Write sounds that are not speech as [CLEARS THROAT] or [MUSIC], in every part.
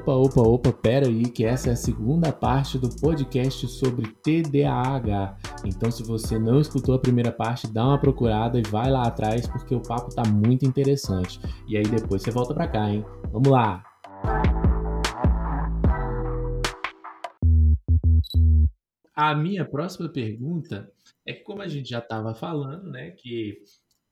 Opa, opa, opa, pera aí, que essa é a segunda parte do podcast sobre TDAH. Então, se você não escutou a primeira parte, dá uma procurada e vai lá atrás, porque o papo tá muito interessante. E aí depois você volta pra cá, hein? Vamos lá! A minha próxima pergunta é como a gente já estava falando, né, que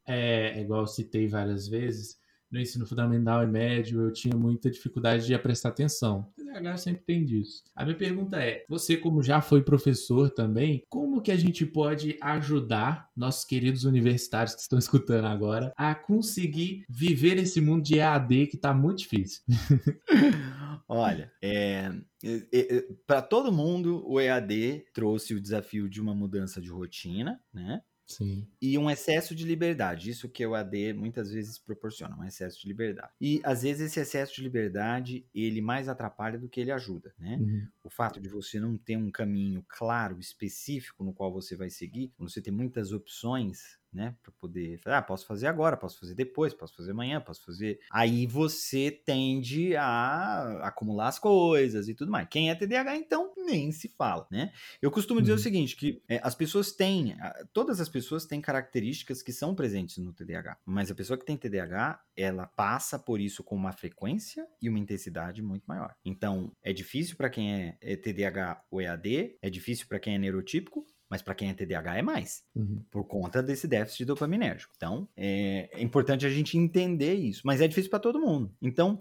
é igual eu citei várias vezes, no ensino fundamental e médio eu tinha muita dificuldade de prestar atenção. TDAH sempre tem disso. A minha pergunta é: você, como já foi professor também, como que a gente pode ajudar nossos queridos universitários que estão escutando agora a conseguir viver esse mundo de EAD que está muito difícil? [LAUGHS] Olha, é, é, é, para todo mundo, o EAD trouxe o desafio de uma mudança de rotina, né? Sim. E um excesso de liberdade. Isso que o AD muitas vezes proporciona, um excesso de liberdade. E às vezes esse excesso de liberdade, ele mais atrapalha do que ele ajuda, né? Uhum. O fato de você não ter um caminho claro, específico no qual você vai seguir, você tem muitas opções, né? Para poder, ah, posso fazer agora, posso fazer depois, posso fazer amanhã, posso fazer. Aí você tende a acumular as coisas e tudo mais. Quem é TDAH, então, nem se fala, né? Eu costumo dizer uhum. o seguinte, que é, as pessoas têm, todas as pessoas têm características que são presentes no TDAH, mas a pessoa que tem TDAH, ela passa por isso com uma frequência e uma intensidade muito maior. Então, é difícil para quem é, é TDAH ou EAD, é difícil para quem é neurotípico, mas para quem é TDAH é mais, uhum. por conta desse déficit dopaminérgico. Então, é, é, importante a gente entender isso, mas é difícil para todo mundo. Então,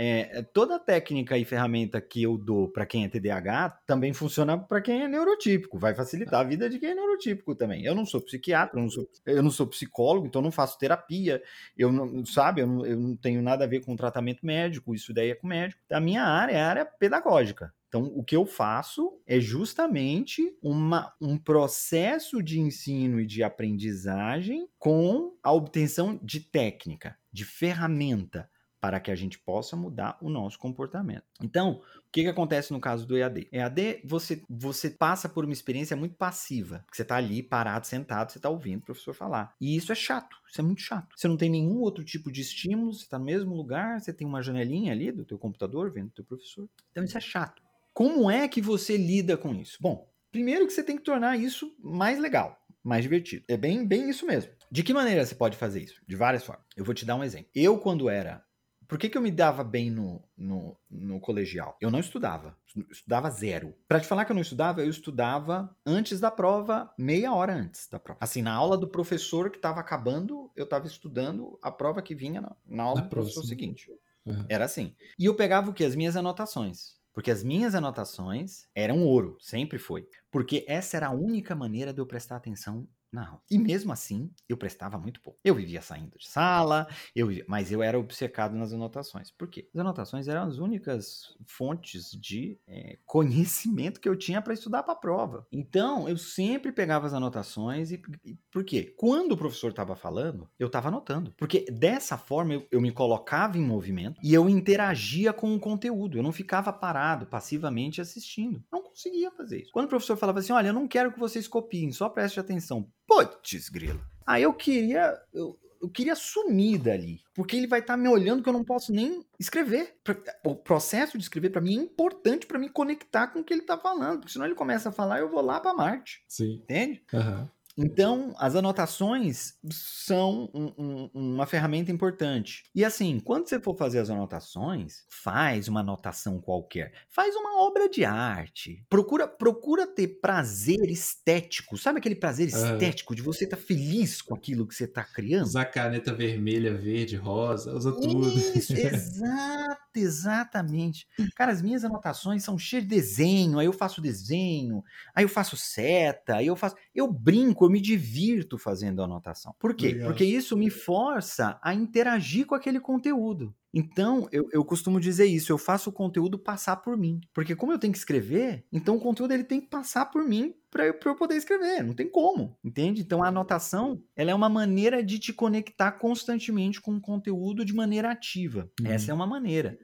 é, toda técnica e ferramenta que eu dou para quem é TDAH também funciona para quem é neurotípico, vai facilitar a vida de quem é neurotípico também. Eu não sou psiquiatra, eu não sou, eu não sou psicólogo, então não faço terapia, eu não, sabe, eu não, eu não tenho nada a ver com tratamento médico, isso daí é com médico. A minha área é a área pedagógica. Então, o que eu faço é justamente uma, um processo de ensino e de aprendizagem com a obtenção de técnica, de ferramenta, para que a gente possa mudar o nosso comportamento. Então, o que, que acontece no caso do EAD? EAD, você, você passa por uma experiência muito passiva, que você está ali parado, sentado, você está ouvindo o professor falar. E isso é chato, isso é muito chato. Você não tem nenhum outro tipo de estímulo, você está no mesmo lugar, você tem uma janelinha ali do teu computador vendo o teu professor. Então, isso é chato. Como é que você lida com isso? Bom, primeiro que você tem que tornar isso mais legal, mais divertido. É bem, bem isso mesmo. De que maneira você pode fazer isso? De várias formas. Eu vou te dar um exemplo. Eu, quando era. Por que, que eu me dava bem no, no, no colegial? Eu não estudava. Estudava zero. Para te falar que eu não estudava, eu estudava antes da prova, meia hora antes da prova. Assim, na aula do professor que estava acabando, eu estava estudando a prova que vinha na, na aula na do professor seguinte. Uhum. Era assim. E eu pegava o quê? As minhas anotações. Porque as minhas anotações eram ouro, sempre foi. Porque essa era a única maneira de eu prestar atenção não. E mesmo assim, eu prestava muito pouco. Eu vivia saindo de sala, eu mas eu era obcecado nas anotações. Por quê? As anotações eram as únicas fontes de é, conhecimento que eu tinha para estudar para a prova. Então, eu sempre pegava as anotações e, e por quê? Quando o professor estava falando, eu estava anotando. Porque dessa forma eu, eu me colocava em movimento e eu interagia com o conteúdo. Eu não ficava parado passivamente assistindo. Não conseguia fazer isso. Quando o professor falava assim: olha, eu não quero que vocês copiem, só preste atenção. Putz, grilo. Aí eu queria. Eu, eu queria sumir dali, porque ele vai estar tá me olhando que eu não posso nem escrever. O processo de escrever para mim é importante para me conectar com o que ele está falando, porque senão ele começa a falar eu vou lá para Marte. Sim. Entende? Uhum. Então, as anotações são um, um, uma ferramenta importante. E assim, quando você for fazer as anotações, faz uma anotação qualquer. Faz uma obra de arte. Procura, procura ter prazer estético. Sabe aquele prazer estético de você estar tá feliz com aquilo que você está criando? Usar caneta vermelha, verde, rosa, usa tudo. Isso, [LAUGHS] exato, exatamente. Cara, as minhas anotações são cheias de desenho. Aí eu faço desenho, aí eu faço seta, aí eu faço. Eu brinco, eu me divirto fazendo a anotação. Por quê? Legal. Porque isso me força a interagir com aquele conteúdo. Então, eu, eu costumo dizer isso, eu faço o conteúdo passar por mim. Porque como eu tenho que escrever, então o conteúdo ele tem que passar por mim para eu, eu poder escrever. Não tem como, entende? Então, a anotação, ela é uma maneira de te conectar constantemente com o conteúdo de maneira ativa. Uhum. Essa é uma maneira.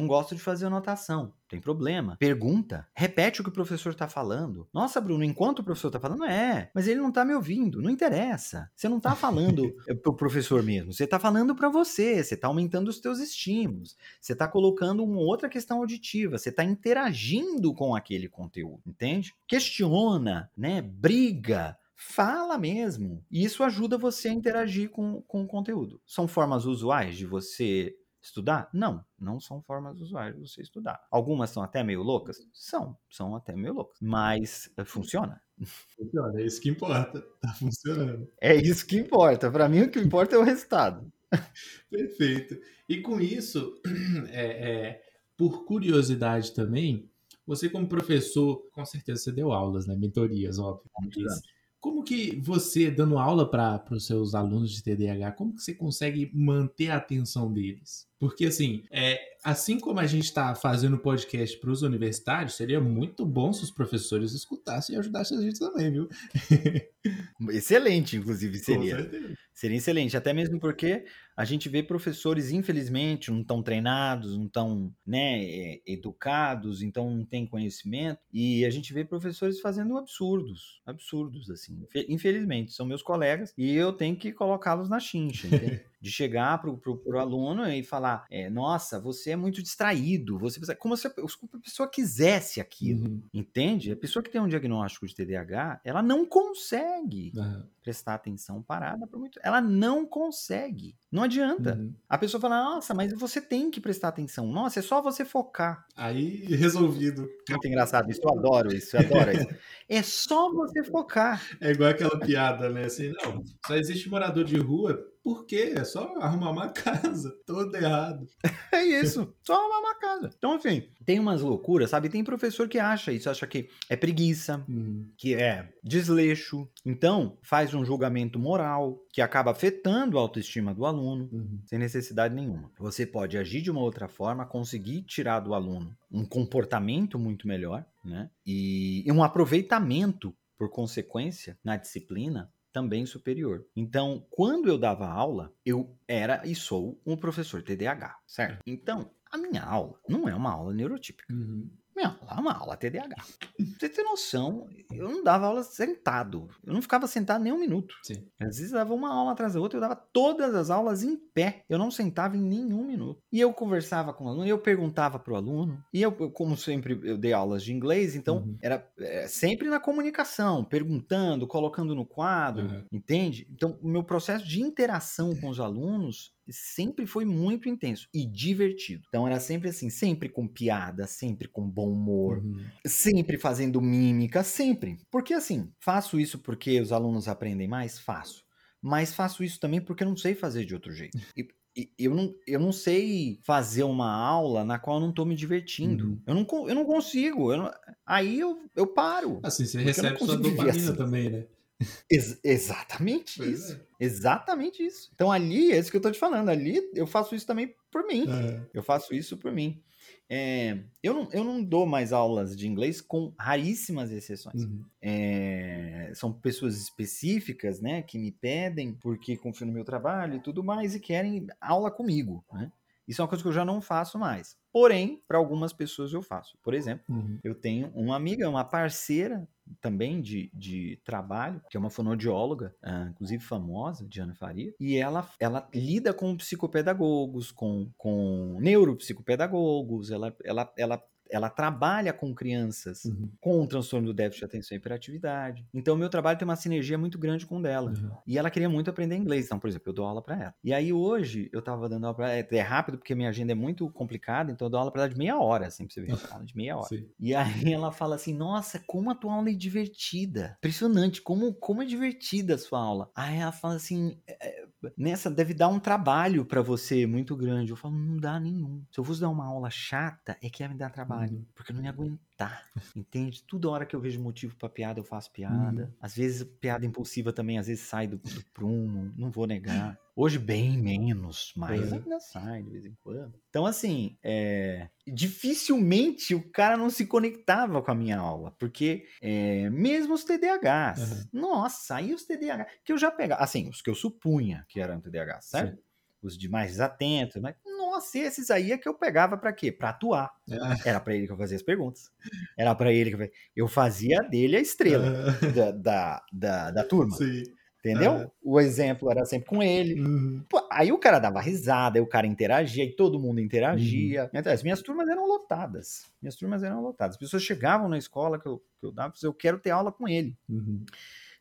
Não gosto de fazer anotação tem problema. Pergunta, repete o que o professor está falando. Nossa, Bruno, enquanto o professor está falando, é, mas ele não está me ouvindo. Não interessa. Você não está falando [LAUGHS] para o professor mesmo. Você está falando para você. Você está aumentando os teus estímulos, você está colocando uma outra questão auditiva, você está interagindo com aquele conteúdo, entende? Questiona, né? Briga, fala mesmo. E isso ajuda você a interagir com, com o conteúdo. São formas usuais de você estudar? Não, não são formas usuais de você estudar. Algumas são até meio loucas? São, são até meio loucas. Mas uh, funciona. Funciona, é isso que importa. [LAUGHS] Tá funcionando. É isso que importa. Para mim, o que importa é o resultado. [LAUGHS] Perfeito. E com isso, [CLEARS THROAT] é, é, por curiosidade também, você como professor, com certeza você deu aulas, né? Mentorias, óbvio. Como que você, dando aula para os seus alunos de TDAH, como que você consegue manter a atenção deles? Porque, assim, é, assim como a gente está fazendo podcast para os universitários, seria muito bom se os professores escutassem e ajudassem a gente também, viu? [LAUGHS] Excelente, inclusive, seria. Seria excelente, até mesmo porque a gente vê professores, infelizmente, não estão treinados, não estão né, é, educados, então não tem conhecimento, e a gente vê professores fazendo absurdos, absurdos, assim. Infelizmente, são meus colegas e eu tenho que colocá-los na chincha, entende? [LAUGHS] de chegar para o aluno e falar: é, Nossa, você é muito distraído, você como se a pessoa quisesse aquilo, uhum. entende? A pessoa que tem um diagnóstico de TDAH, ela não consegue uhum. prestar atenção parada por muito. Ela não consegue. Não adianta. Uhum. A pessoa fala: Nossa, mas você tem que prestar atenção. Nossa, é só você focar. Aí, [LAUGHS] resolvido. Muito engraçado isso, eu adoro isso, eu adoro isso. [LAUGHS] É só você focar. É igual aquela piada, né? Assim, não, só existe morador de rua por quê? É só arrumar uma [LAUGHS] casa. Todo errado. [LAUGHS] é isso. Só arrumar uma casa. Então, enfim, tem umas loucuras, sabe? Tem professor que acha isso, acha que é preguiça, uhum. que é desleixo. Então, faz um julgamento moral que acaba afetando a autoestima do aluno, uhum. sem necessidade nenhuma. Você pode agir de uma outra forma, conseguir tirar do aluno um comportamento muito melhor, né? E um aproveitamento por consequência na disciplina também superior. Então, quando eu dava aula, eu era e sou um professor TDAH, certo? Então, a minha aula não é uma aula neurotípica. Uhum. Meu, lá é uma aula TDAH. Você tem noção, eu não dava aula sentado. Eu não ficava sentado nem um minuto. Sim. Às vezes eu dava uma aula atrás da outra, eu dava todas as aulas em pé. Eu não sentava em nenhum minuto. E eu conversava com o aluno, eu perguntava para o aluno. E eu, como sempre, eu dei aulas de inglês, então uhum. era é, sempre na comunicação, perguntando, colocando no quadro, uhum. entende? Então, o meu processo de interação com os alunos sempre foi muito intenso e divertido. Então era sempre assim, sempre com piada, sempre com bom humor, uhum. sempre fazendo mímica, sempre. Porque assim, faço isso porque os alunos aprendem mais? Faço. Mas faço isso também porque eu não sei fazer de outro jeito. [LAUGHS] E, eu não, eu não sei fazer uma aula na qual eu não estou me divertindo. Uhum. Eu, não, eu não consigo. Eu não, aí eu, eu paro. Assim, você recebe sua [LAUGHS] dopamina assim. também, né? Ex exatamente pois isso. É. Exatamente isso. Então ali, é isso que eu tô te falando. Ali eu faço isso também por mim. É. Eu faço isso por mim. É, eu, não, eu não dou mais aulas de inglês com raríssimas exceções. Uhum. É, são pessoas específicas, né, que me pedem porque confiam no meu trabalho e tudo mais e querem aula comigo, né? Isso é uma coisa que eu já não faço mais. Porém, para algumas pessoas eu faço. Por exemplo, uhum. eu tenho uma amiga, uma parceira também de, de trabalho, que é uma fonoaudióloga, uh, inclusive famosa, Diana Faria, e ela, ela lida com psicopedagogos, com, com neuropsicopedagogos, ela, ela, ela ela trabalha com crianças uhum. com o transtorno do déficit de atenção e hiperatividade. Então, o meu trabalho tem uma sinergia muito grande com dela. Uhum. E ela queria muito aprender inglês. Então, por exemplo, eu dou aula para ela. E aí, hoje, eu tava dando aula pra ela. É rápido, porque minha agenda é muito complicada. Então, eu dou aula para ela de meia hora, assim, pra você ver. aula de meia hora. [LAUGHS] Sim. E aí, ela fala assim: Nossa, como a tua aula é divertida. Impressionante, como, como é divertida a sua aula. Aí, ela fala assim: é, Nessa, deve dar um trabalho para você muito grande. Eu falo: Não dá nenhum. Se eu fosse dar uma aula chata, é que ia me dar trabalho uhum. porque eu não ia aguentar, entende? Toda hora que eu vejo motivo para piada, eu faço piada. Uhum. Às vezes, piada impulsiva também, às vezes sai do, do [LAUGHS] prumo, não vou negar. [LAUGHS] Hoje, bem menos, mas ainda sai de vez em quando. Então, assim, é... dificilmente o cara não se conectava com a minha aula, porque é... mesmo os TDAHs, uhum. nossa, aí os TDAHs, que eu já pegava, assim, os que eu supunha que eram TDAHs, certo? Sim. Os de mais desatentos, mas nossa, esses aí é que eu pegava para quê? Para atuar. É. Era para ele que eu fazia as perguntas. Era para ele que eu fazia. Eu fazia dele a estrela da, da, da, da, turma. Sim. Entendeu? É. O exemplo era sempre com ele. Uhum. Pô, aí o cara dava risada, aí o cara interagia, e todo mundo interagia. Uhum. Então, as minhas turmas eram lotadas. Minhas turmas eram lotadas. As pessoas chegavam na escola que eu, que eu dava, eu quero ter aula com ele. Uhum.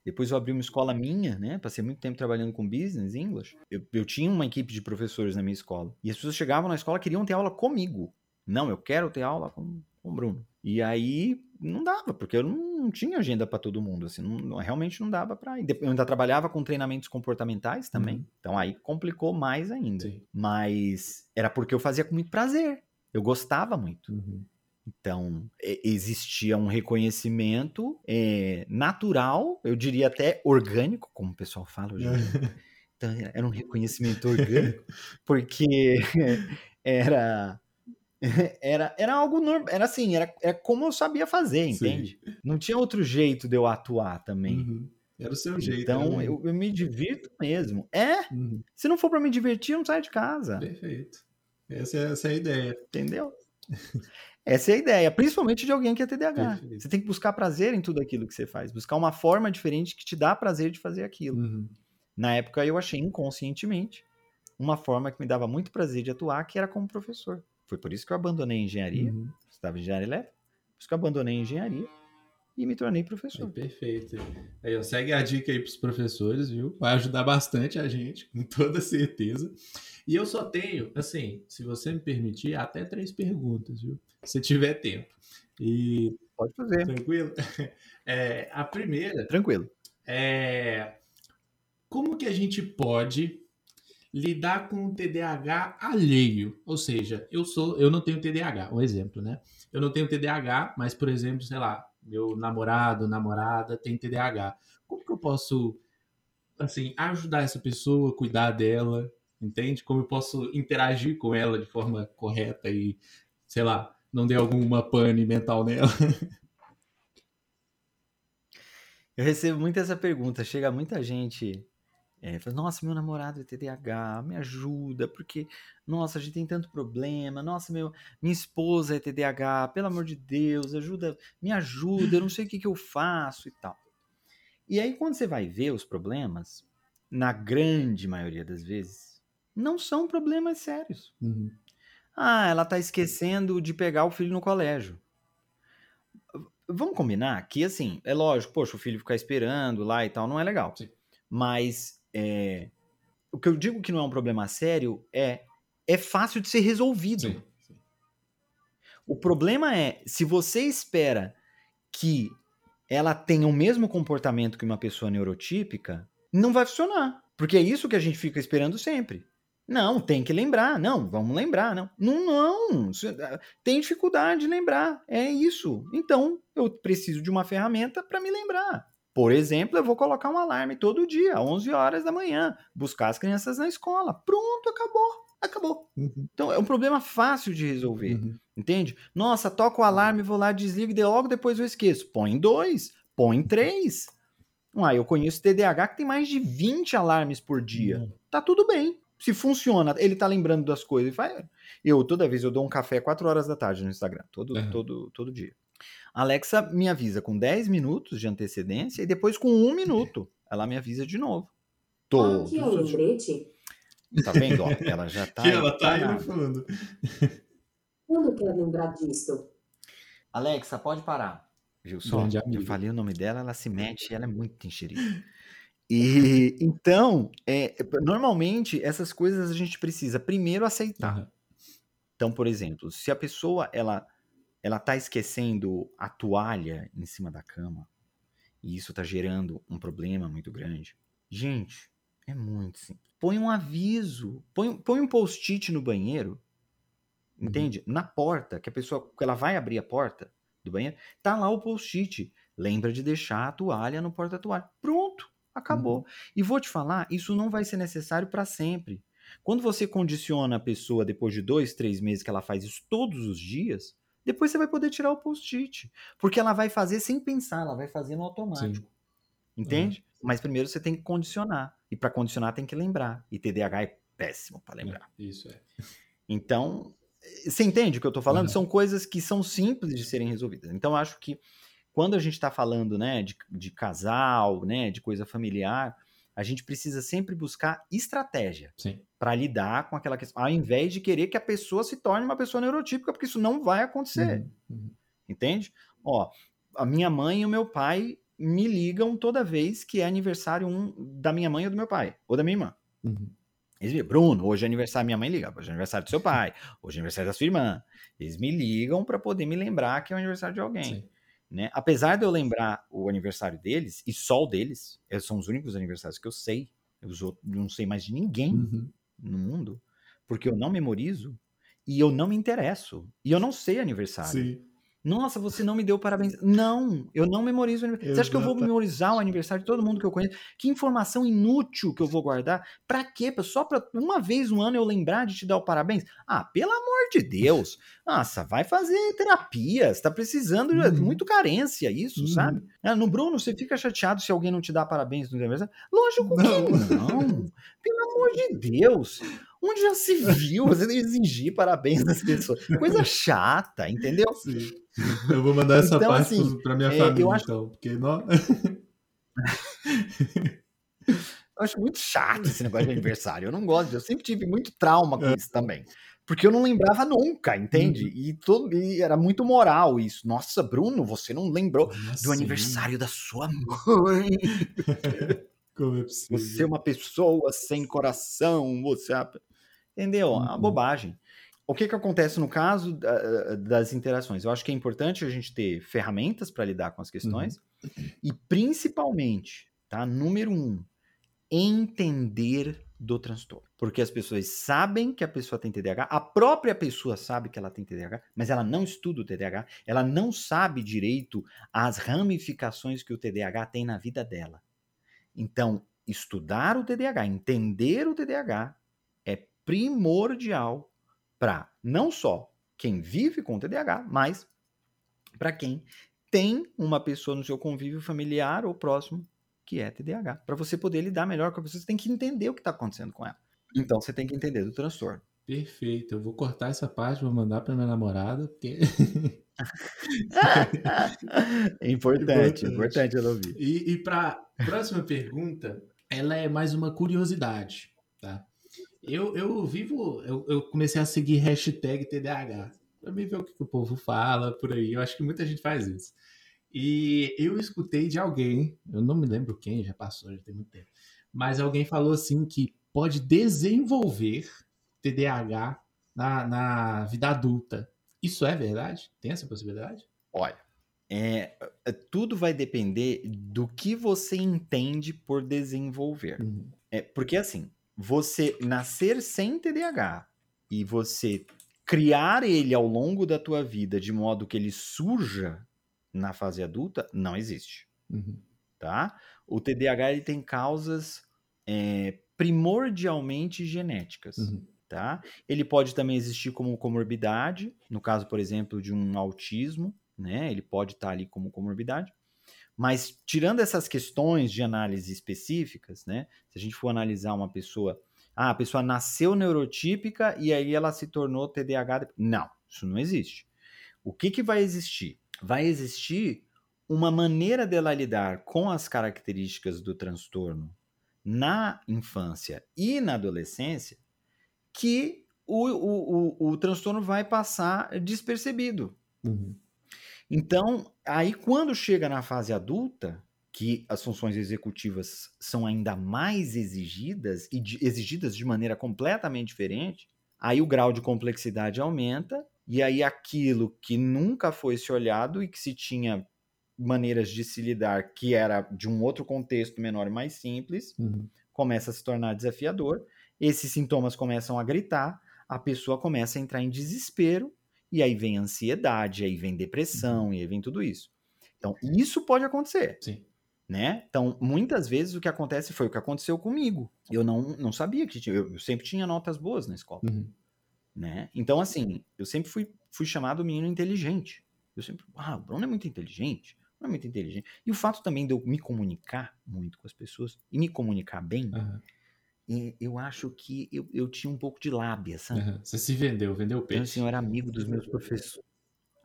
Depois eu abri uma escola minha, né? Passei muito tempo trabalhando com business, English. Eu, eu tinha uma equipe de professores na minha escola. E as pessoas chegavam na escola queriam ter aula comigo. Não, eu quero ter aula com, com o Bruno. E aí não dava, porque eu não, tinha agenda para todo mundo, assim, não, realmente não dava para. Eu ainda trabalhava com treinamentos comportamentais também, uhum. então aí complicou mais ainda. Sim. Mas era porque eu fazia com muito prazer, eu gostava muito. Uhum. Então, existia um reconhecimento é, natural, eu diria até orgânico, como o pessoal fala hoje. [LAUGHS] então, era um reconhecimento orgânico, [LAUGHS] porque [LAUGHS] era era, era algo normal, era assim, era, era como eu sabia fazer, entende? Sim. Não tinha outro jeito de eu atuar também. Uhum. Era o seu jeito. Então, eu, eu, me divirto mesmo. É, uhum. se não for para me divertir, eu não saio de casa. Perfeito. Essa é, essa é a ideia. Entendeu? Essa é a ideia, principalmente de alguém que é TDAH. Perfeito. Você tem que buscar prazer em tudo aquilo que você faz, buscar uma forma diferente que te dá prazer de fazer aquilo. Uhum. Na época eu achei inconscientemente uma forma que me dava muito prazer de atuar, que era como professor. Foi por isso que eu abandonei a engenharia, uhum. estava em engenharia elétrica, por isso que eu abandonei a engenharia e me tornei professor. perfeito. Aí, ó, segue a dica aí para os professores, viu? Vai ajudar bastante a gente, com toda certeza. E eu só tenho, assim, se você me permitir, até três perguntas, viu? Se tiver tempo. E pode fazer. Tranquilo. [LAUGHS] É, a primeira. Tranquilo. É como que a gente pode lidar com o TDAH alheio, ou seja, eu sou, eu não tenho TDAH, um exemplo, né? Eu não tenho TDAH, mas por exemplo, sei lá, meu namorado, namorada tem TDAH. Como que eu posso assim ajudar essa pessoa, cuidar dela, entende? Como eu posso interagir com ela de forma correta e, sei lá, não dê alguma pane mental nela? Eu recebo muito essa pergunta, chega muita gente é, fala, nossa, meu namorado é TDAH, me ajuda, porque, nossa, a gente tem tanto problema, nossa, meu, minha esposa é TDAH, pelo amor de Deus, ajuda, me ajuda, eu não sei o que, que eu faço e tal. E aí, quando você vai ver os problemas, na grande maioria das vezes, não são problemas sérios. Uhum. Ah, ela tá esquecendo de pegar o filho no colégio. Vamos combinar que, assim, é lógico, poxa, o filho ficar esperando lá e tal não é legal. Sim. Mas é, o que eu digo que não é um problema sério é é fácil de ser resolvido. Sim, sim. O problema é se você espera que ela tenha o mesmo comportamento que uma pessoa neurotípica, não vai funcionar. Porque é isso que a gente fica esperando sempre. Não, tem que lembrar. Não, vamos lembrar. Não, não, não. Ah, tem dificuldade de lembrar. É isso. Então, eu preciso de uma ferramenta para me lembrar. Por exemplo, eu vou colocar um alarme todo dia, 11 horas da manhã, buscar as crianças na escola. Pronto, acabou. Acabou. Uhum. Então é um problema fácil de resolver. Uhum. Entende? Nossa, toca o alarme, vou lá, desligo e logo depois eu esqueço. Põe dois, põe três. Ah, eu conheço TDAH que tem mais de 20 alarmes por dia. Uhum. Tá tudo bem. Se funciona, ele tá lembrando das coisas. Eu, toda vez, eu dou um café 4 horas da tarde no Instagram. Todo, todo, todo dia. Alexa me avisa com 10 minutos de antecedência e depois com um minuto ela me avisa de novo. Tô. Aqui é o lembrete. Tá vendo? Ó, ela já [LAUGHS] tá. que ela tá aí no fundo. Quando quer lembrar disso? Alexa, pode parar. Viu só? Eu falei o nome dela, ela se mete, ela é muito enxerida. E então, é, normalmente essas coisas a gente precisa primeiro aceitar. Uhum. Então, por exemplo, se a pessoa ela ela tá esquecendo a toalha em cima da cama e isso tá gerando um problema muito grande. Gente, é muito simples. Põe um aviso, põe, põe um post-it no banheiro, uhum. entende? Uhum. Na porta, que a pessoa, que ela vai abrir a porta do banheiro, tá lá o post-it. Lembra de deixar a toalha no porta-toalha. Pronto, acabou. Uhum. E vou te falar, isso não vai ser necessário para sempre. Quando você condiciona a pessoa depois de dois, três meses que ela faz isso todos os dias, depois você vai poder tirar o post-it. Porque ela vai fazer sem pensar, ela vai fazer no automático. Sim. Entende? Uhum. Mas primeiro você tem que condicionar. E para condicionar tem que lembrar. E TDAH é péssimo para lembrar. É, isso é. Então, você entende o que eu estou falando? Uhum. São coisas que são simples de serem resolvidas. Então, eu acho que quando a gente está falando né, de, de casal, né, de coisa familiar, a gente precisa sempre buscar estratégia para lidar com aquela questão, ao invés de querer que a pessoa se torne uma pessoa neurotípica, porque isso não vai acontecer. Uhum. Uhum. Entende? Ó, a minha mãe e o meu pai me ligam toda vez que é aniversário um da minha mãe ou do meu pai, ou da minha irmã. Uhum. Eles me Bruno, hoje é aniversário, minha mãe liga, hoje é aniversário do seu pai, hoje é aniversário da sua irmã. Eles me ligam para poder me lembrar que é o aniversário de alguém. Né? Apesar de eu lembrar o aniversário deles, e só o deles, são os únicos aniversários que eu sei, eu não sei mais de ninguém uhum. no mundo, porque eu não memorizo e eu não me interesso. E eu não sei aniversário. Sim. Nossa, você não me deu parabéns. Não, eu não memorizo o aniversário. Você acha que eu vou memorizar o aniversário de todo mundo que eu conheço? Que informação inútil que eu vou guardar? Pra quê? Só pra uma vez no ano eu lembrar de te dar o parabéns? Ah, pelo amor de Deus. Nossa, vai fazer terapia. Você tá precisando de uhum. muito carência, isso, uhum. sabe? Ah, no Bruno, você fica chateado se alguém não te dá parabéns no aniversário? Lógico que não. não. Pelo amor de Deus. Onde já se viu você exigir parabéns das pessoas? Coisa chata, entendeu? Sim. [LAUGHS] Eu vou mandar essa então, parte assim, para minha é, família, eu acho... então, porque não. [LAUGHS] eu acho muito chato esse negócio de aniversário. Eu não gosto, eu sempre tive muito trauma com é. isso também. Porque eu não lembrava nunca, entende? Uhum. E, todo, e era muito moral isso. Nossa, Bruno, você não lembrou Nossa, do aniversário da sua mãe. [LAUGHS] Como é possível? Você é uma pessoa sem coração, você. É entendeu? É uma uhum. bobagem. O que, que acontece no caso das interações? Eu acho que é importante a gente ter ferramentas para lidar com as questões uhum. e, principalmente, tá? Número um, entender do transtorno. Porque as pessoas sabem que a pessoa tem TDAH, a própria pessoa sabe que ela tem TDAH, mas ela não estuda o TDAH, ela não sabe direito as ramificações que o TDAH tem na vida dela. Então, estudar o TDAH, entender o TDAH é primordial para não só quem vive com TDAH, mas para quem tem uma pessoa no seu convívio familiar ou próximo que é TDAH. Para você poder lidar melhor com a pessoa, você tem que entender o que está acontecendo com ela. Então você tem que entender do transtorno. Perfeito. Eu vou cortar essa parte, vou mandar para minha namorada, porque. é [LAUGHS] importante, importante, importante ela ouvir. E, e para próxima pergunta, ela é mais uma curiosidade, tá? Eu, eu vivo, eu, eu comecei a seguir hashtag TDAH. Pra mim ver o que, que o povo fala por aí. Eu acho que muita gente faz isso. E eu escutei de alguém, eu não me lembro quem, já passou, já tem muito tempo. Mas alguém falou assim que pode desenvolver TDAH na, na vida adulta. Isso é verdade? Tem essa possibilidade? Olha, é, é tudo vai depender do que você entende por desenvolver. Uhum. É, porque assim, você nascer sem TDAH e você criar ele ao longo da tua vida de modo que ele surja na fase adulta, não existe. Uhum. Tá? O TDAH ele tem causas é, primordialmente genéticas. Uhum. Tá? Ele pode também existir como comorbidade, no caso, por exemplo, de um autismo, né? Ele pode estar ali como comorbidade. Mas tirando essas questões de análise específicas, né? Se a gente for analisar uma pessoa, ah, a pessoa nasceu neurotípica e aí ela se tornou TDAH. Não, isso não existe. O que, que vai existir? Vai existir uma maneira dela lidar com as características do transtorno na infância e na adolescência que o, o, o, o transtorno vai passar despercebido. Uhum. Então, aí quando chega na fase adulta, que as funções executivas são ainda mais exigidas e de, exigidas de maneira completamente diferente, aí o grau de complexidade aumenta e aí aquilo que nunca foi se olhado e que se tinha maneiras de se lidar que era de um outro contexto menor e mais simples, uhum. começa a se tornar desafiador. Esses sintomas começam a gritar, a pessoa começa a entrar em desespero e aí vem ansiedade, aí vem depressão, uhum. e aí vem tudo isso. Então, isso pode acontecer. Sim. Né? Então, muitas vezes o que acontece foi o que aconteceu comigo. Eu não, não sabia que tinha, eu, eu sempre tinha notas boas na escola. Uhum. Né? Então, assim, eu sempre fui, fui chamado menino inteligente. Eu sempre, ah, o Bruno é muito inteligente. É muito inteligente. E o fato também de eu me comunicar muito com as pessoas e me comunicar bem, uhum eu acho que eu, eu tinha um pouco de lábia, sabe? Uhum. Você se vendeu, vendeu peixe. Então, assim, eu era amigo dos meus professores.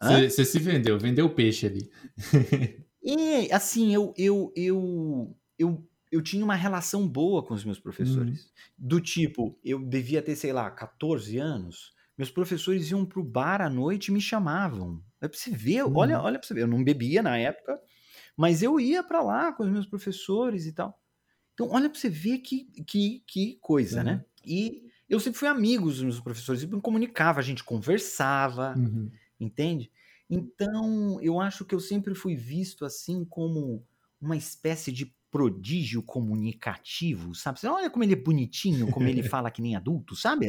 Você, você se vendeu, vendeu peixe ali. [LAUGHS] e, assim, eu, eu, eu, eu eu tinha uma relação boa com os meus professores. Uhum. Do tipo, eu devia ter, sei lá, 14 anos. Meus professores iam pro bar à noite e me chamavam. É pra você ver, uhum. olha, olha pra você ver. Eu não bebia na época, mas eu ia para lá com os meus professores e tal. Então, olha pra você ver que, que, que coisa, uhum. né? E eu sempre fui amigo dos meus professores, eu me comunicava, a gente conversava, uhum. entende? Então, eu acho que eu sempre fui visto assim como uma espécie de prodígio comunicativo, sabe? Você olha como ele é bonitinho, como ele [LAUGHS] fala que nem adulto, sabe?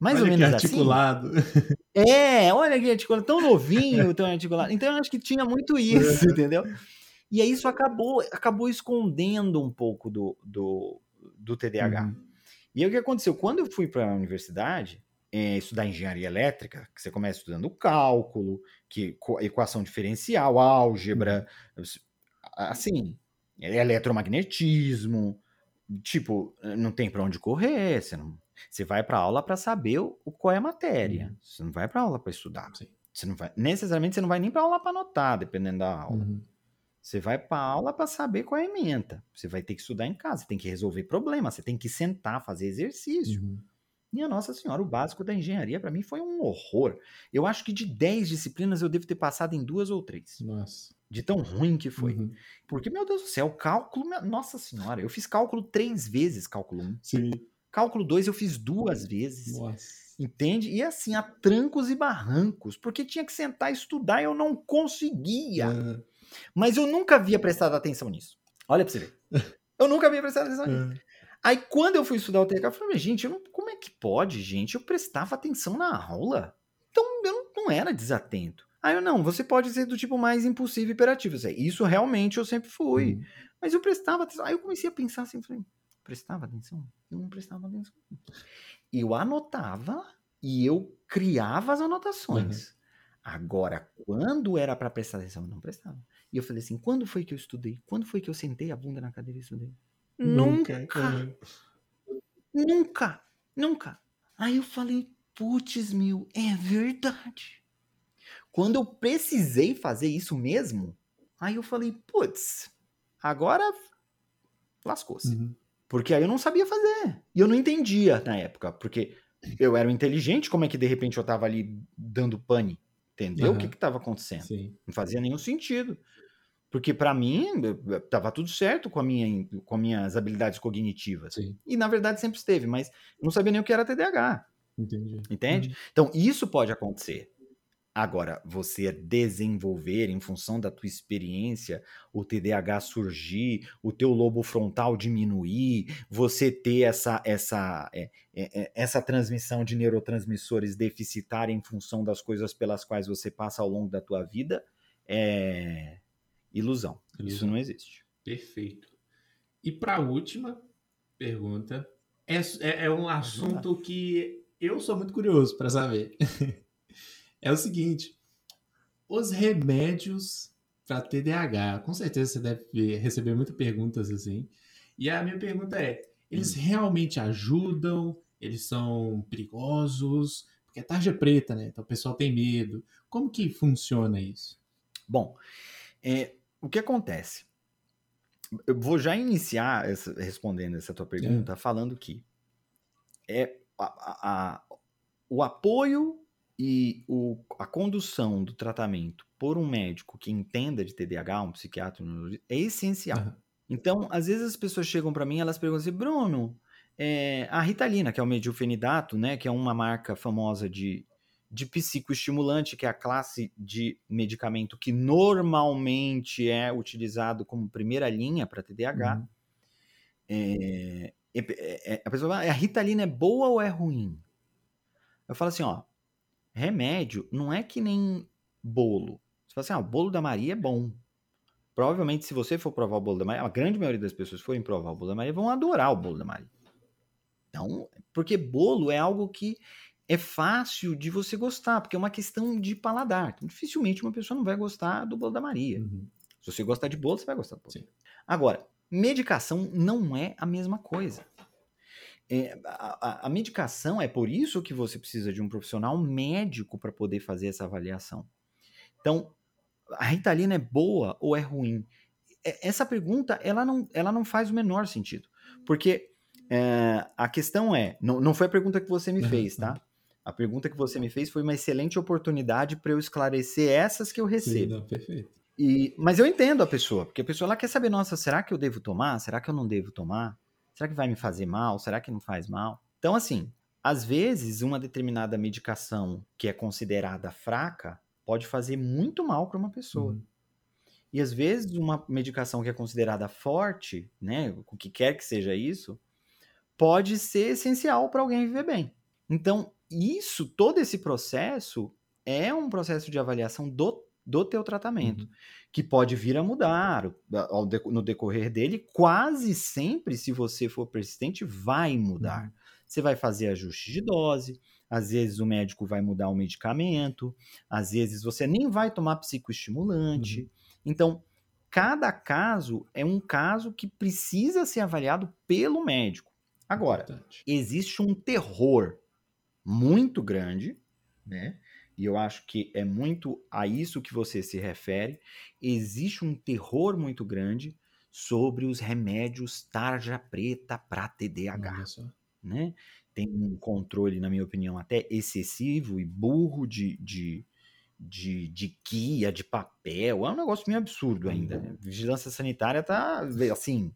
Mais olha ou menos assim. articulado. assim. É, olha que articulado, tão novinho, tão articulado. Então eu acho que tinha muito [LAUGHS] isso, entendeu? E aí isso acabou, acabou escondendo um pouco do, do, do TDAH. Uhum. E aí o que aconteceu? Quando eu fui para a universidade, é, estudar engenharia elétrica, que você começa estudando cálculo, que equação diferencial, álgebra, uhum. assim, eletromagnetismo, tipo, não tem para onde correr, você não, você vai para aula para saber o, qual é a matéria. Uhum. Você não vai para aula para estudar. Sim. Você não vai, necessariamente você não vai nem para aula para anotar, dependendo da aula. Uhum. Você vai para aula para saber qual é a ementa. Você vai ter que estudar em casa, você tem que resolver problemas, você tem que sentar, fazer exercício. Uhum. Minha Nossa Senhora, o básico da engenharia para mim foi um horror. Eu acho que de 10 disciplinas eu devo ter passado em duas ou três. Nossa. De tão ruim que foi. Uhum. Porque, meu Deus do céu, cálculo. Nossa Senhora, eu fiz cálculo três vezes, cálculo 1. Um. Sim. Cálculo 2 eu fiz duas vezes. Nossa. Entende? E assim, a trancos e barrancos. Porque tinha que sentar e estudar e eu não conseguia. Uhum. Mas eu nunca havia prestado atenção nisso. Olha pra você ver. [LAUGHS] Eu nunca havia prestado atenção nisso. Uhum. Aí quando eu fui estudar o TK, eu falei, gente, eu não, como é que pode, gente? Eu prestava atenção na aula. Então eu não, não era desatento. Aí eu, não, você pode ser do tipo mais impulsivo e hiperativo. Isso realmente eu sempre fui. Uhum. Mas eu prestava atenção. Aí eu comecei a pensar assim, falei, prestava atenção? Eu não prestava atenção. Eu anotava e eu criava as anotações. Uhum. Agora, quando era para prestar atenção, eu não prestava. E eu falei assim, quando foi que eu estudei? Quando foi que eu sentei a bunda na cadeira e estudei? Nunca. Nunca. Nunca. Nunca. Aí eu falei, putz, meu, é verdade. Quando eu precisei fazer isso mesmo, aí eu falei, putz, agora lascou-se. Uhum. Porque aí eu não sabia fazer. E eu não entendia na época, porque eu era inteligente, como é que de repente eu tava ali dando pane? Entendeu uhum. o que que tava acontecendo? Sim. Não fazia nenhum sentido. Porque para mim estava tudo certo com, a minha, com as minhas habilidades cognitivas. Sim. E na verdade sempre esteve, mas não sabia nem o que era TDAH. Entendi. Entende? Uhum. Então isso pode acontecer. Agora, você desenvolver em função da tua experiência, o TDAH surgir, o teu lobo frontal diminuir, você ter essa essa é, é, é essa transmissão de neurotransmissores deficitária em função das coisas pelas quais você passa ao longo da tua vida, é, Ilusão. Ilusão. Isso não existe. Perfeito. E para a última pergunta, é, é, é um assunto que eu sou muito curioso para saber. [LAUGHS] é o seguinte: os remédios para TDAH, com certeza você deve receber muitas perguntas assim. E a minha pergunta é: eles hum. realmente ajudam? Eles são perigosos? Porque é tarja preta, né? Então o pessoal tem medo. Como que funciona isso? Bom, é, o que acontece? Eu vou já iniciar essa, respondendo essa tua pergunta é. falando que é a, a, o apoio e o, a condução do tratamento por um médico que entenda de TDAH, um psiquiatra, é essencial. Uhum. Então, às vezes as pessoas chegam para mim e elas perguntam assim, Bruno, é, a Ritalina, que é o medilfenidato, né, que é uma marca famosa de, de psicoestimulante, que é a classe de medicamento que normalmente é utilizado como primeira linha para TDAH. Uhum. É, é, é, a pessoa fala, a Ritalina é boa ou é ruim? Eu falo assim, ó, remédio não é que nem bolo. Você fala assim, ah, o bolo da Maria é bom. Provavelmente, se você for provar o bolo da Maria, a grande maioria das pessoas que forem provar o bolo da Maria vão adorar o bolo da Maria. Então, porque bolo é algo que é fácil de você gostar, porque é uma questão de paladar. Então, dificilmente uma pessoa não vai gostar do bolo da Maria. Uhum. Se você gostar de bolo, você vai gostar do bolo. Sim. Agora, medicação não é a mesma coisa. É, a, a, medicação é por isso que você precisa de um profissional médico para poder fazer essa avaliação. Então, a Ritalina é boa ou é ruim? é, essa pergunta, ela não, ela não faz o menor sentido. Porque é, a questão é, não, não foi a pergunta que você me [LAUGHS] fez, tá? A pergunta que você me fez foi uma excelente oportunidade para eu esclarecer essas que eu recebo. Sim, não, perfeito. E, mas eu entendo a pessoa, porque a pessoa ela quer saber, nossa, será que eu devo tomar? Será que eu não devo tomar? Será que vai me fazer mal? Será que não faz mal? Então, assim, às vezes, uma determinada medicação que é considerada fraca pode fazer muito mal para uma pessoa. Uhum. E às vezes, uma medicação que é considerada forte, né, o que quer que seja isso, pode ser essencial para alguém viver bem. Então, isso, todo esse processo é um processo de avaliação do do teu tratamento, uhum. que pode vir a mudar ao, no decorrer dele, quase sempre, se você for persistente, vai mudar. Uhum. Você vai fazer ajuste de dose, às vezes o médico vai mudar o medicamento, às vezes você nem vai tomar psicoestimulante. Uhum. Então, cada caso é um caso que precisa ser avaliado pelo médico. Agora, Importante. existe um terror muito grande, né? e eu acho que é muito a isso que você se refere, existe um terror muito grande sobre os remédios tarja preta para TDAH. Né? Tem um controle, na minha opinião, até excessivo e burro de, de, de, de guia, de papel. É um negócio meio absurdo ainda. Né? Vigilância sanitária tá assim,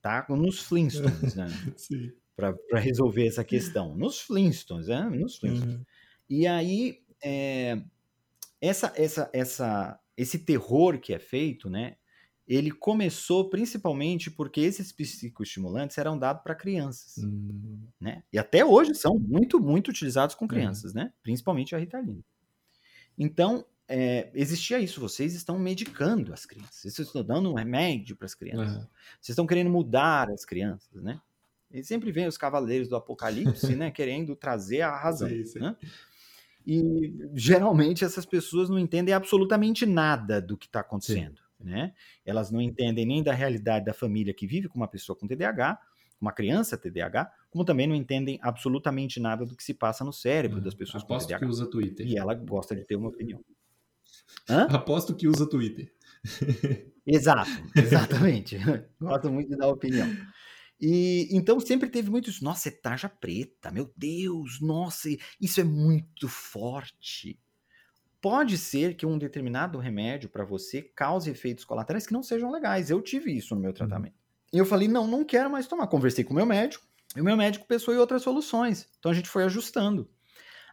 tá nos Flintstones, né? [LAUGHS] Para resolver essa questão. Nos Flintstones, né? Nos Flintstones. Uhum. E aí é, essa, essa, essa, esse terror que é feito, né? Ele começou principalmente porque esses psicoestimulantes eram dados para crianças, uhum. né? E até hoje são muito, muito utilizados com crianças, uhum. né? Principalmente a Ritalina. Então, é, existia isso. Vocês estão medicando as crianças. Vocês estão dando um remédio para as crianças. Uhum. Vocês estão querendo mudar as crianças, né? E sempre vem os cavaleiros do apocalipse, né? [LAUGHS] Querendo trazer a razão, sim, sim. né? E geralmente essas pessoas não entendem absolutamente nada do que está acontecendo. Né? Elas não entendem nem da realidade da família que vive com uma pessoa com TDAH, uma criança TDAH, como também não entendem absolutamente nada do que se passa no cérebro das pessoas Aposto com TDAH. que usa Twitter. E ela gosta de ter uma opinião. [LAUGHS] Hã? Aposto que usa Twitter. Exato, exatamente. [LAUGHS] Gosta muito de dar opinião. E então sempre teve muito isso. Nossa, é tarja preta, meu Deus, nossa, isso é muito forte. Pode ser que um determinado remédio para você cause efeitos colaterais que não sejam legais. Eu tive isso no meu uhum. tratamento. E eu falei, não, não quero mais tomar. Conversei com o meu médico, e o meu médico pensou em outras soluções. Então a gente foi ajustando.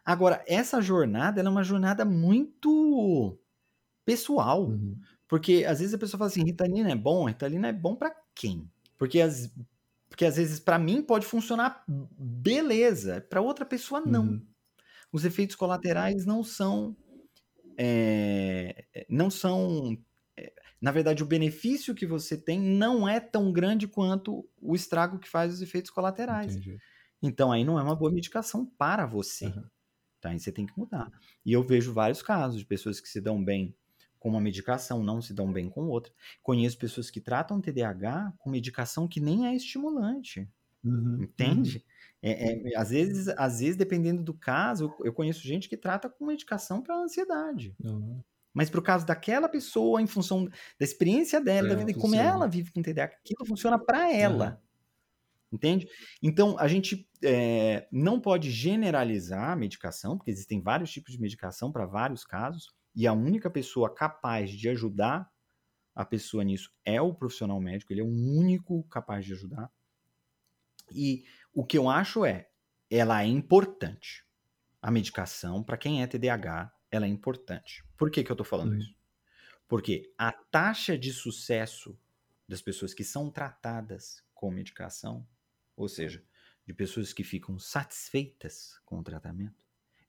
Agora, essa jornada é uma jornada muito pessoal. Uhum. Porque às vezes a pessoa fala assim, Ritalina é bom, Ritalina é bom para quem? Porque as, porque às vezes para mim pode funcionar beleza, para outra pessoa não. Uhum. Os efeitos colaterais não são é, não são é, na verdade o benefício que você tem não é tão grande quanto o estrago que faz os efeitos colaterais. Entendi. Então aí não é uma boa medicação para você. Uhum. Tá? Aí você tem que mudar. E eu vejo vários casos de pessoas que se dão bem com uma medicação, não se dão bem com outra. Conheço pessoas que tratam TDAH com medicação que nem é estimulante. Uhum, entende? Uhum. É, é, às, vezes, às vezes, dependendo do caso, eu conheço gente que trata com medicação para ansiedade. Uhum. Mas para o caso daquela pessoa, em função da experiência dela, da vida, e como ela vive com TDAH, aquilo funciona para ela. Entende? Então, a gente é, não pode generalizar a medicação, porque existem vários tipos de medicação para vários casos e a única pessoa capaz de ajudar a pessoa nisso é o profissional médico, ele é o único capaz de ajudar. E o que eu acho é, ela é importante. A medicação, para quem é TDAH, ela é importante. Por que, que eu estou falando uhum. isso? Porque a taxa de sucesso das pessoas que são tratadas com medicação, ou seja, de pessoas que ficam satisfeitas com o tratamento,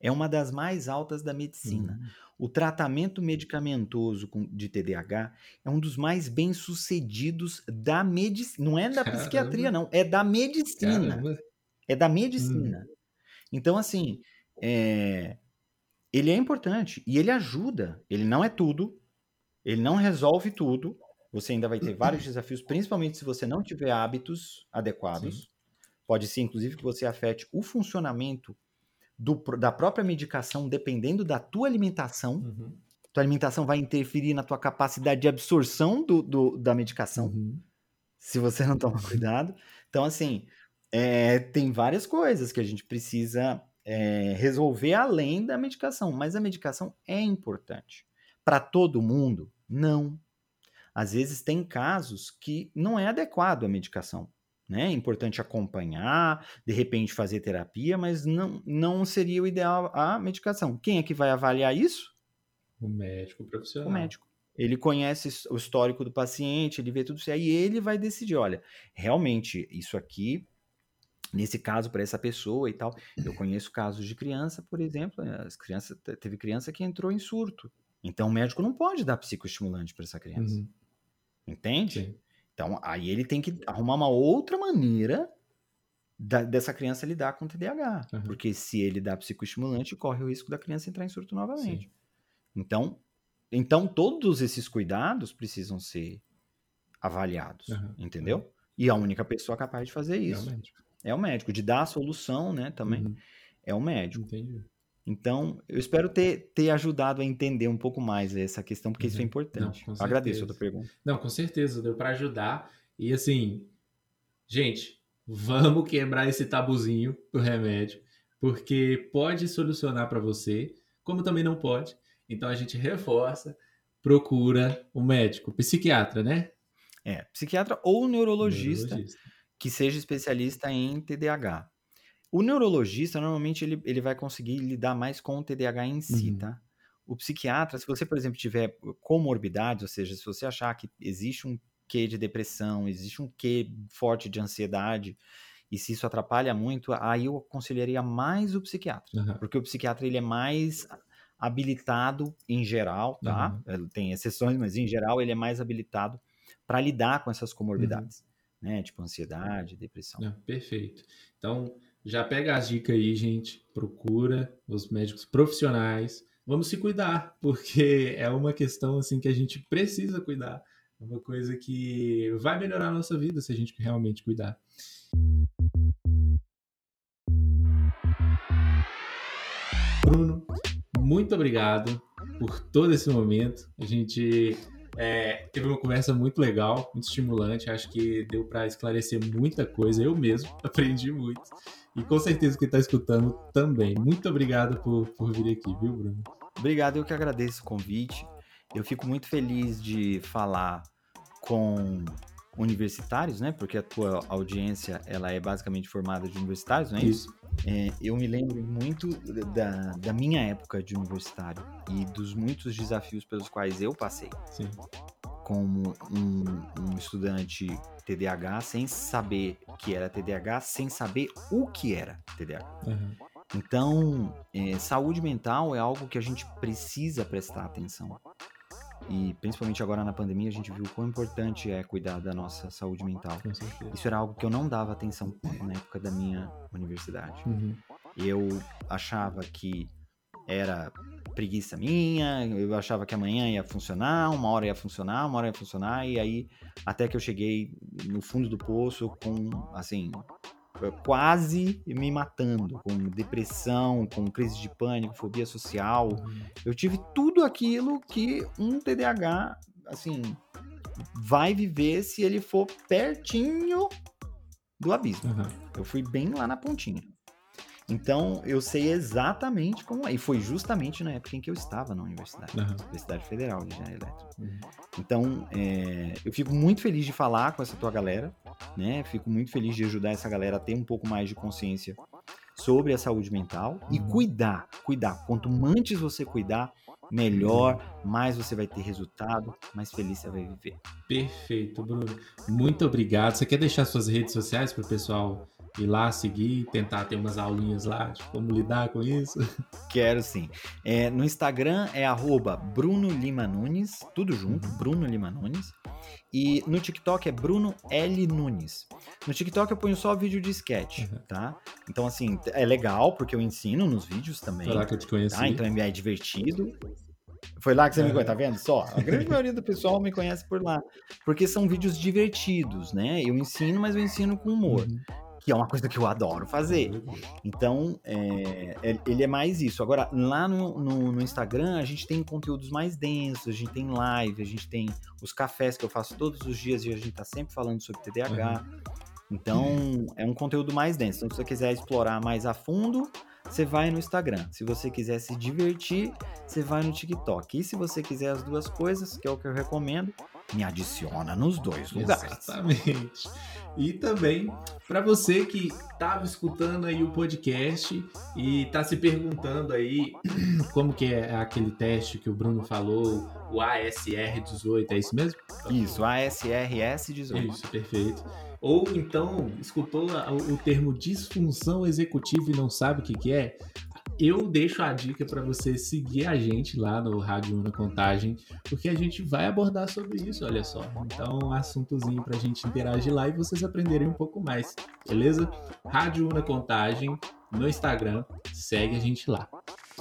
é uma das mais altas da medicina. Uhum. O tratamento medicamentoso de TDAH é um dos mais bem sucedidos da medicina. Não é da [LAUGHS] Caramba. psiquiatria, não. É da medicina. Caramba. É da medicina. Uhum. Então, assim, é... ele é importante e ele ajuda. Ele não é tudo, ele não resolve tudo. Você ainda vai ter vários desafios, principalmente se você não tiver hábitos adequados. Sim. Pode ser, inclusive, que você afete o funcionamento do, da própria medicação, dependendo da tua alimentação, uhum. tua alimentação vai interferir na tua capacidade de absorção do, do da medicação, uhum. se você não toma cuidado. Então, assim, é, tem várias coisas que a gente precisa é, resolver além da medicação, mas a medicação é importante. Para todo mundo, não. Às vezes tem casos que não é adequado a medicação. Né? É importante acompanhar, de repente fazer terapia, mas não, não seria o ideal a medicação. Quem é que vai avaliar isso? O médico profissional. O médico. Ele conhece o histórico do paciente, ele vê tudo isso aí, ele vai decidir, olha, realmente isso aqui nesse caso para essa pessoa e tal. Eu conheço casos de criança, por exemplo, eh, as crianças teve criança que entrou em surto. Então o médico não pode dar psicoestimulante para essa criança. Uhum. Entende? Sim. Então aí ele tem que arrumar uma outra maneira da, dessa criança lidar com o TDAH, uhum. porque se ele dá psicoestimulante, corre o risco da criança entrar em surto novamente. Sim. Então, então todos esses cuidados precisam ser avaliados, uhum. entendeu? E a única pessoa capaz de fazer isso Realmente. É o médico, de dar a solução, né, também. Uhum. É o médico. Entendi. Então, eu espero ter, ter ajudado a entender um pouco mais essa questão, porque uhum. isso é uhum. importante. Não, Agradeço a tua pergunta. Não, com certeza, deu para ajudar. E assim, gente, vamos quebrar esse tabuzinho do remédio, porque pode solucionar para você, como também não pode. Então a gente reforça, procura o um médico, psiquiatra, né? É, psiquiatra ou neurologista. neurologista que seja especialista em TDAH. O neurologista, normalmente, ele, ele vai conseguir lidar mais com o TDAH em si, uhum. tá? O psiquiatra, se você, por exemplo, tiver comorbidades, ou seja, se você achar que existe um quê de depressão, existe um quê forte de ansiedade, e se isso atrapalha muito, aí eu aconselharia mais o psiquiatra. Uhum. Porque o psiquiatra, ele é mais habilitado em geral, tá? Uhum. Tem exceções, mas em geral ele é mais habilitado para lidar com essas comorbidades. Uhum né? Tipo ansiedade, depressão. É, perfeito. Então, já pega as dicas aí, gente. Procura os médicos profissionais. Vamos se cuidar, [LAUGHS] porque é uma questão assim que a gente precisa cuidar. É uma coisa que vai melhorar a nossa vida se a gente realmente cuidar. Bruno, muito obrigado por todo esse momento. A gente é, teve uma conversa muito legal, muito estimulante. Acho que deu para esclarecer muita coisa. Eu mesmo [LAUGHS] aprendi muito. E com certeza quem está escutando também. Muito obrigado por, por vir aqui, viu, Bruno? Obrigado, eu que agradeço o convite. Eu fico muito feliz de falar com universitários, né? Porque a tua audiência ela é basicamente formada de universitários, não é isso? É, eu me lembro muito da, da minha época de universitário e dos muitos desafios pelos quais eu passei. Sim. Como um, um estudante TDAH, sem saber que era TDAH, sem saber o que era TDAH. Uhum. Então, é, saúde mental é algo que a gente precisa prestar atenção. E principalmente agora na pandemia, a gente viu o quão importante é cuidar da nossa saúde mental. Isso era algo que eu não dava atenção na época da minha universidade. Uhum. Eu achava que era preguiça minha, eu achava que amanhã ia funcionar, uma hora ia funcionar, uma hora ia funcionar, e aí até que eu cheguei no fundo do poço com, assim, quase me matando, com depressão, com crise de pânico, fobia social. Uhum. Eu tive tudo aquilo que um TDAH, assim, vai viver se ele for pertinho do abismo. Uhum. Eu fui bem lá na pontinha. Então, eu sei exatamente como é. E foi justamente na época em que eu estava na universidade, uhum. Universidade Federal de Engenharia Elétrica. Uhum. Então, é, eu fico muito feliz de falar com essa tua galera, né? Fico muito feliz de ajudar essa galera a ter um pouco mais de consciência sobre a saúde mental uhum. e cuidar, cuidar. Quanto antes você cuidar, melhor, mais você vai ter resultado, mais feliz você vai viver. Perfeito, Bruno. Muito obrigado. Você quer deixar suas redes sociais para o pessoal ir lá seguir, tentar ter umas aulinhas lá de como lidar com isso? [LAUGHS] Quero sim. É, no Instagram é arroba Bruno Lima Nunes, tudo junto, uhum. Bruno Lima Nunes. E no TikTok é Bruno L Nunes. No TikTok eu ponho só vídeo de sketch, uhum. tá? Então, assim, é legal porque eu ensino nos vídeos também. Foi lá que eu te conheci. Tá? Então é divertido. Foi lá que você é. me conhece, tá vendo? Só. A grande [LAUGHS] maioria do pessoal me conhece por lá. Porque são vídeos divertidos, né? Eu ensino, mas eu ensino com humor. Uhum. Que é uma coisa que eu adoro fazer. Então, é, é, ele é mais isso. Agora, lá no, no, no, Instagram, a gente tem conteúdos mais densos, a gente tem live, a gente tem os cafés que eu faço todos os dias e a gente tá sempre falando sobre TDAH. Uhum. Então, é um conteúdo mais denso. Então, se você quiser explorar mais a fundo, você vai no Instagram. Se você quiser se divertir, você vai no TikTok. E se você quiser as duas coisas, que é o que eu recomendo, me adiciona nos dois lugares. Exatamente. E também para você que estava escutando aí o podcast e está se perguntando aí [CLEARS THROAT] como que é aquele teste que o Bruno falou, o ASR18, é isso mesmo? Isso, ASRS18. Isso, perfeito ou então escutou o termo disfunção executiva e não sabe o que, que é, eu deixo a dica para você seguir a gente lá no Rádio Una Contagem, porque a gente vai abordar sobre isso, olha só. Então, um assuntozinho para a gente interagir lá e vocês aprenderem um pouco mais, beleza? Rádio Una Contagem no Instagram, segue a gente lá.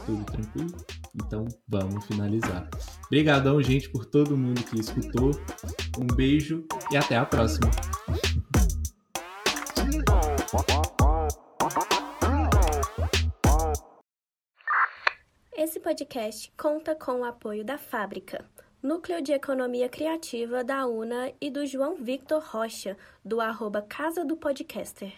Tudo tranquilo? Então vamos finalizar. Obrigadão, gente, por todo mundo que escutou. Um beijo e até a próxima. Esse podcast conta com o apoio da Fábrica, Núcleo de Economia Criativa da UNA e do João Victor Rocha, do arroba Casa do Podcaster.